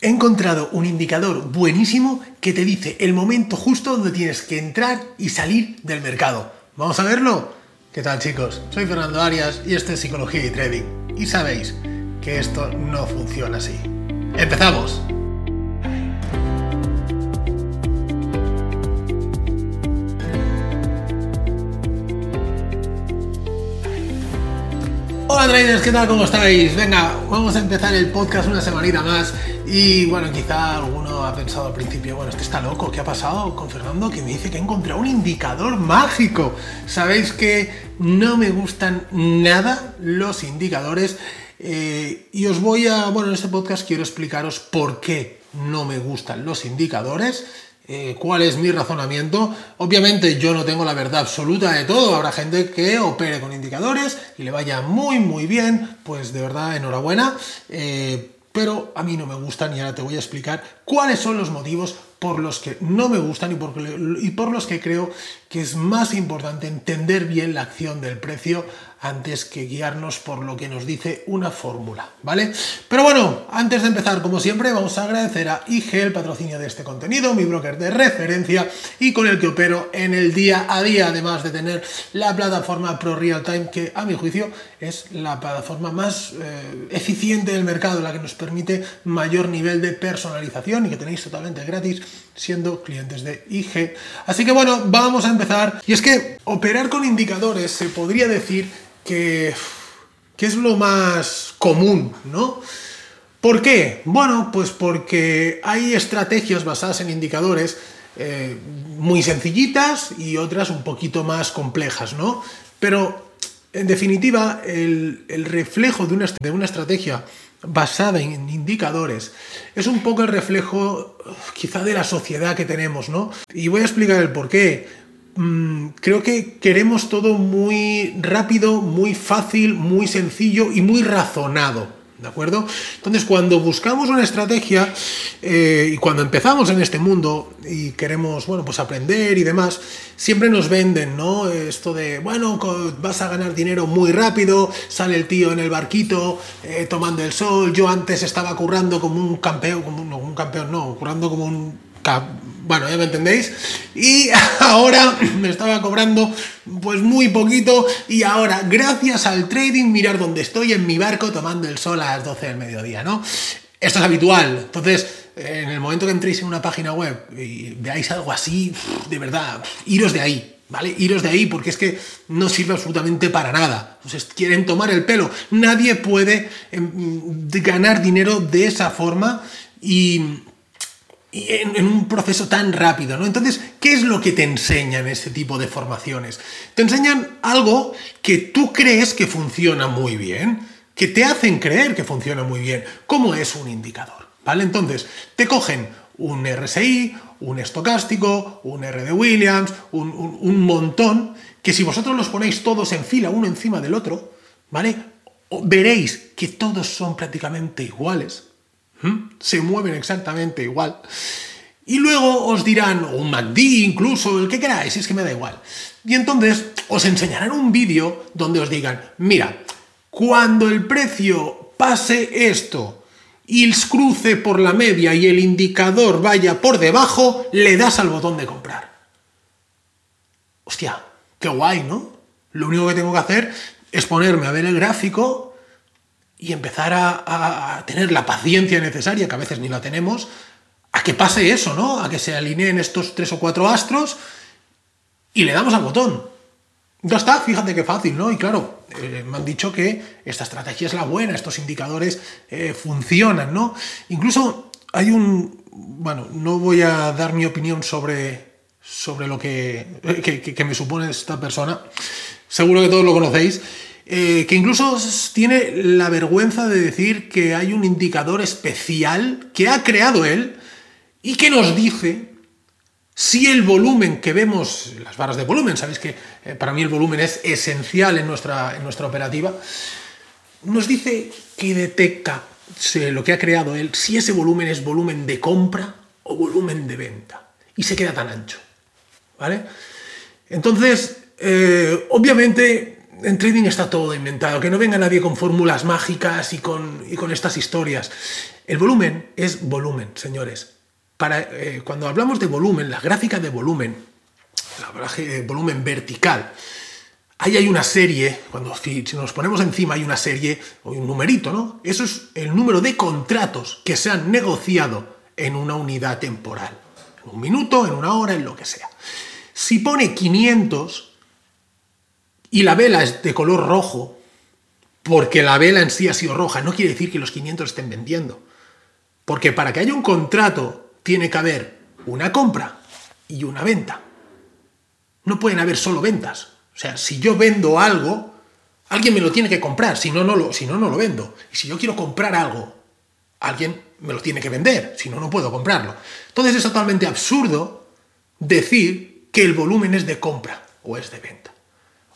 He encontrado un indicador buenísimo que te dice el momento justo donde tienes que entrar y salir del mercado. ¿Vamos a verlo? ¿Qué tal chicos? Soy Fernando Arias y esto es Psicología y Trading. Y sabéis que esto no funciona así. ¡Empezamos! Hola traders, ¿qué tal? ¿Cómo estáis? Venga, vamos a empezar el podcast una semanita más y bueno, quizá alguno ha pensado al principio, bueno, este está loco, ¿qué ha pasado con Fernando? Que me dice que ha encontrado un indicador mágico. Sabéis que no me gustan nada los indicadores eh, y os voy a, bueno, en este podcast quiero explicaros por qué no me gustan los indicadores eh, cuál es mi razonamiento. Obviamente yo no tengo la verdad absoluta de todo, habrá gente que opere con indicadores y le vaya muy muy bien, pues de verdad enhorabuena. Eh, pero a mí no me gustan y ahora te voy a explicar cuáles son los motivos por los que no me gustan y por, los que creo que es más importante entender bien la acción del precio antes que guiarnos por lo que nos dice una fórmula, ¿vale? Pero bueno, antes de empezar, como siempre, vamos a agradecer a IG el patrocinio de este contenido, mi broker de referencia y con el que opero en el día a día, además de tener la plataforma Pro Real Time, que a mi juicio es la plataforma más eh, eficiente del mercado, la que nos permite mayor nivel de personalización y que tenéis totalmente gratis siendo clientes de IG. Así que bueno, vamos a empezar. Y es que operar con indicadores se podría decir que, que es lo más común, ¿no? ¿Por qué? Bueno, pues porque hay estrategias basadas en indicadores eh, muy sencillitas y otras un poquito más complejas, ¿no? Pero, en definitiva, el, reflejo de una, de una estrategia basada en indicadores es un poco el reflejo quizá de la sociedad que tenemos, ¿no? Y voy a explicar el por qué. Mm, creo que queremos todo muy rápido, muy fácil, muy sencillo y muy razonado. ¿De acuerdo? Entonces, cuando buscamos una estrategia eh, y cuando empezamos en este mundo y queremos, bueno, pues aprender y demás, siempre nos venden, ¿no? Esto de, bueno, vas a ganar dinero muy rápido, sale el tío en el barquito eh, tomando el sol, yo antes estaba currando como un campeón, como un, no, un campeón, no, currando como un bueno, ya me entendéis. Y ahora me estaba cobrando pues muy poquito y ahora, gracias al trading, mirar dónde estoy en mi barco tomando el sol a las 12 del mediodía, ¿no? Esto es habitual. Entonces, en el momento que entréis en una página web y veáis algo así, de verdad, iros de ahí. ¿Vale? Iros de ahí porque es que no sirve absolutamente para nada. Entonces quieren tomar el pelo. Nadie puede em, ganar dinero de esa forma y, en, un proceso tan rápido, ¿no? Entonces, ¿qué es lo que te enseñan este tipo de formaciones? Te enseñan algo que tú crees que funciona muy bien, que te hacen creer que funciona muy bien, como es un indicador, ¿vale? Entonces, te cogen un RSI, un estocástico, un R de Williams, un, un montón, que si vosotros los ponéis todos en fila, uno encima del otro, ¿vale? Veréis que todos son prácticamente iguales, ¿Mm? Se mueven exactamente igual. Y luego os dirán, o un MACD incluso, el que queráis, es que me da igual. Y entonces os enseñarán un vídeo donde os digan, mira, cuando el precio pase esto y cruce por la media y el indicador vaya por debajo, le das al botón de comprar. Hostia, qué guay, ¿no? Lo único que tengo que hacer es ponerme a ver el gráfico y empezar a, tener la paciencia necesaria, que a veces ni la tenemos, a que pase eso, ¿no? A que se alineen estos tres o cuatro astros y le damos al botón. Ya está, fíjate qué fácil, ¿no? Y claro, eh, me han dicho que esta estrategia es la buena, estos indicadores eh, funcionan, ¿no? Incluso hay un... Bueno, no voy a dar mi opinión sobre, sobre lo que, que me supone esta persona. Seguro que todos lo conocéis. Eh, que incluso tiene la vergüenza de decir que hay un indicador especial que ha creado él y que nos dice si el volumen que vemos, las barras de volumen, sabéis que eh, para mí el volumen es esencial en nuestra, en nuestra operativa, nos dice que detecta lo que ha creado él, si ese volumen es volumen de compra o volumen de venta. Y se queda tan ancho. ¿Vale? Entonces, eh, obviamente en trading está todo inventado, que no venga nadie con fórmulas mágicas y con, con estas historias. El volumen es volumen, señores. Para, eh, cuando hablamos de volumen, la gráfica de volumen, la volumen vertical, ahí hay una serie, cuando si nos ponemos encima hay una serie o un numerito, ¿no? Eso es el número de contratos que se han negociado en una unidad temporal. En un minuto, en una hora, en lo que sea. Si pone 500 y la vela es de color rojo, porque la vela en sí ha sido roja, no quiere decir que los 500 estén vendiendo. Porque para que haya un contrato tiene que haber una compra y una venta. No pueden haber solo ventas. O sea, si yo vendo algo, alguien me lo tiene que comprar, si no, no lo, si no, no lo vendo. Y si yo quiero comprar algo, alguien me lo tiene que vender, si no, no puedo comprarlo. Entonces es totalmente absurdo decir que el volumen es de compra o es de venta.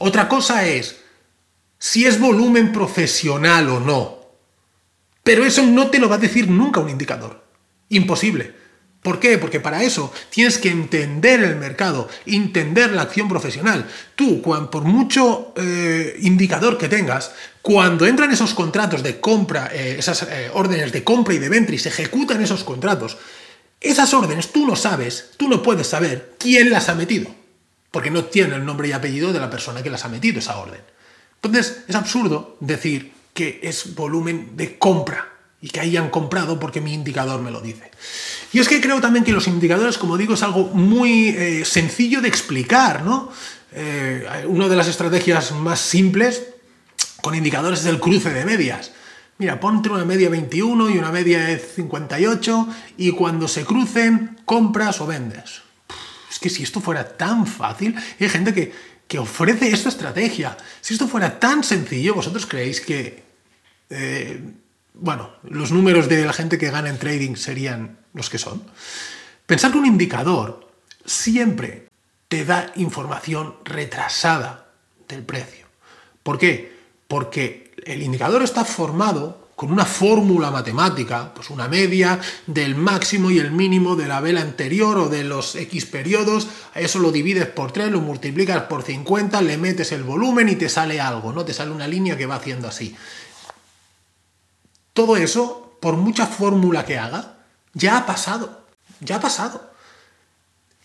Otra cosa es si es volumen profesional o no. Pero eso no te lo va a decir nunca un indicador. Imposible. ¿Por qué? Porque para eso tienes que entender el mercado, entender la acción profesional. Tú, por mucho eh, indicador que tengas, cuando entran esos contratos de compra, eh, esas eh, órdenes de compra y de venta y se ejecutan esos contratos, esas órdenes tú no sabes, tú no puedes saber quién las ha metido, porque no tiene el nombre y apellido de la persona que las ha metido esa orden. Entonces es absurdo decir que es volumen de compra y que hayan comprado porque mi indicador me lo dice. Y es que creo también que los indicadores, como digo, es algo muy eh, sencillo de explicar, ¿no? Eh, una de las estrategias más simples con indicadores es el cruce de medias. Mira, ponte una media 21 y una media 58 y cuando se crucen, compras o vendes. Es que si esto fuera tan fácil, hay gente que, que ofrece esta estrategia. Si esto fuera tan sencillo, ¿vosotros creéis que eh, bueno, los números de la gente que gana en trading serían los que son. Pensar que un indicador siempre te da información retrasada del precio. ¿Por qué? Porque el indicador está formado con una fórmula matemática, pues una media del máximo y el mínimo de la vela anterior o de los X periodos, eso lo divides por 3, lo multiplicas por 50, le metes el volumen y te sale algo, ¿no? Te sale una línea que va haciendo así. Todo eso, por mucha fórmula que haga, ya ha pasado, ya ha pasado.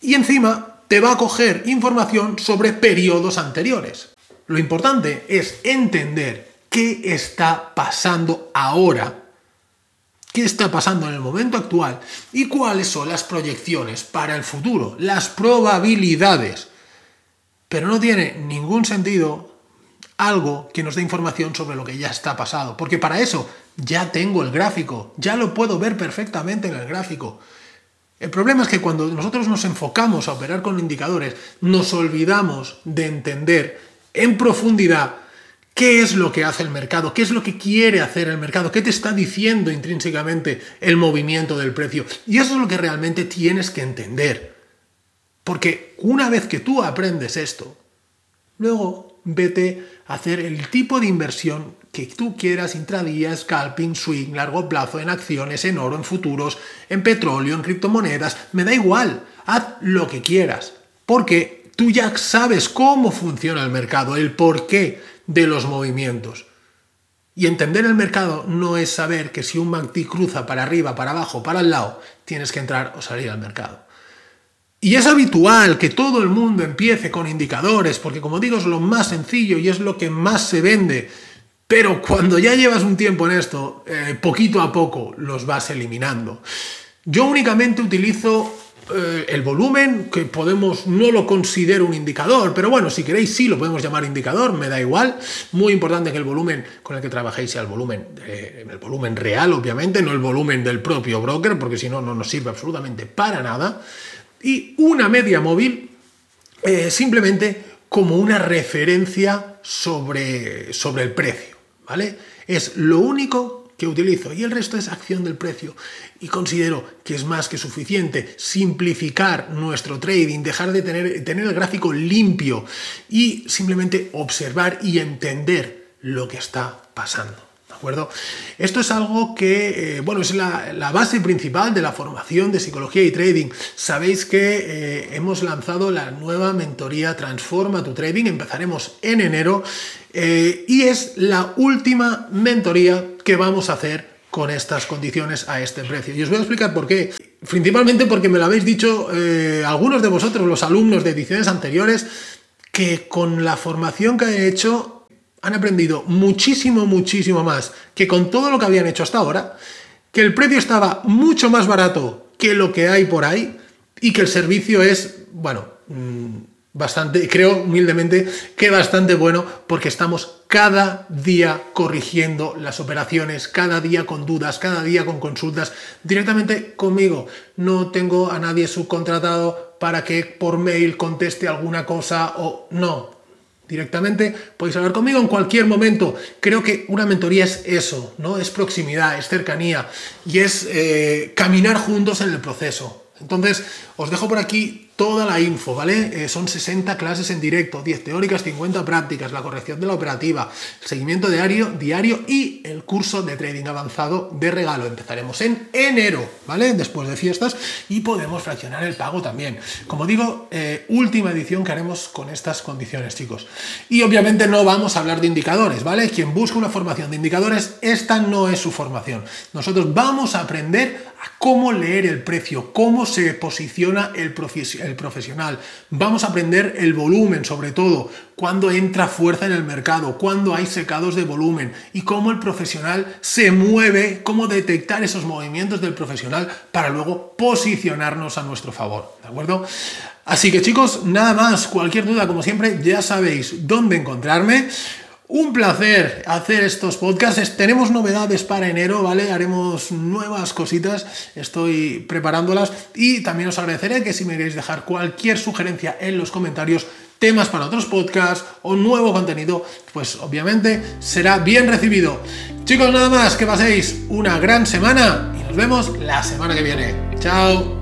Y encima te va a coger información sobre periodos anteriores. Lo importante es entender qué está pasando ahora, qué está pasando en el momento actual y cuáles son las proyecciones para el futuro, las probabilidades. Pero no tiene ningún sentido algo que nos dé información sobre lo que ya está pasado, porque para eso ya tengo el gráfico, ya lo puedo ver perfectamente en el gráfico. El problema es que cuando nosotros nos enfocamos a operar con indicadores, nos olvidamos de entender en profundidad qué es lo que hace el mercado, qué es lo que quiere hacer el mercado, qué te está diciendo intrínsecamente el movimiento del precio. Y eso es lo que realmente tienes que entender. Porque una vez que tú aprendes esto, luego vete a hacer el tipo de inversión que tú quieras, intradía, scalping, swing, largo plazo, en acciones, en oro, en futuros, en petróleo, en criptomonedas, me da igual, haz lo que quieras, porque tú ya sabes cómo funciona el mercado, el porqué de los movimientos. Y entender el mercado no es saber que si un MACD cruza para arriba, para abajo, para el lado, tienes que entrar o salir al mercado. Y es habitual que todo el mundo empiece con indicadores, porque como digo es lo más sencillo y es lo que más se vende pero cuando ya llevas un tiempo en esto, eh, poquito a poco los vas eliminando. Yo únicamente utilizo eh, el volumen, que podemos, no lo considero un indicador, pero bueno, si queréis sí lo podemos llamar indicador, me da igual. Muy importante que el volumen con el que trabajéis sea el volumen, el volumen real, obviamente, no el volumen del propio broker, porque si no, no nos sirve absolutamente para nada. Y una media móvil, eh, simplemente como una referencia sobre, sobre el precio. ¿vale? Es lo único que utilizo y el resto es acción del precio. Y considero que es más que suficiente simplificar nuestro trading, dejar de tener, tener el gráfico limpio y simplemente observar y entender lo que está pasando Esto es algo que, eh, bueno, es la, base principal de la formación de psicología y trading. Sabéis que eh, hemos lanzado la nueva mentoría Transforma tu Trading, empezaremos en enero eh, y es la última mentoría que vamos a hacer con estas condiciones a este precio. Y os voy a explicar por qué. Principalmente porque me lo habéis dicho algunos de vosotros, los alumnos de ediciones anteriores, que con la formación que he hecho han aprendido muchísimo, muchísimo más que con todo lo que habían hecho hasta ahora, que el precio estaba mucho más barato que lo que hay por ahí y que el servicio es, bueno, mm, bastante, creo humildemente que bastante bueno porque estamos cada día corrigiendo las operaciones, cada día con dudas, cada día con consultas directamente conmigo. No tengo a nadie subcontratado para que por mail conteste alguna cosa o no. Directamente podéis hablar conmigo en cualquier momento. Creo que una mentoría es eso, ¿no? Es proximidad, es cercanía y es eh, caminar juntos en el proceso. Entonces, os dejo por aquí toda la info, ¿vale? Eh, son 60 clases en directo, 10 teóricas, 50 prácticas, la corrección de la operativa, el seguimiento diario, diario y el curso de trading avanzado de regalo. Empezaremos en enero, ¿vale? Después de fiestas y podemos fraccionar el pago también. Como digo, eh, última edición que haremos con estas condiciones, chicos. Y obviamente no vamos a hablar de indicadores, ¿vale? Quien busca una formación de indicadores, esta no es su formación. Nosotros vamos a aprender a cómo leer el precio, cómo se posiciona el, el profesional. Vamos a aprender el volumen, sobre todo, cuando entra fuerza en el mercado, cuando hay secados de volumen y cómo el profesional se mueve, cómo detectar esos movimientos del profesional para luego posicionarnos a nuestro favor. ¿De acuerdo? Así que chicos, nada más, cualquier duda, como siempre, ya sabéis dónde encontrarme. Un placer hacer estos podcasts. Tenemos novedades para enero, ¿vale? Haremos nuevas cositas, estoy preparándolas y también os agradeceré que si me queréis dejar cualquier sugerencia en los comentarios, temas para otros podcasts o nuevo contenido, pues obviamente será bien recibido. Chicos, nada más, que paséis una gran semana y nos vemos la semana que viene. Chao.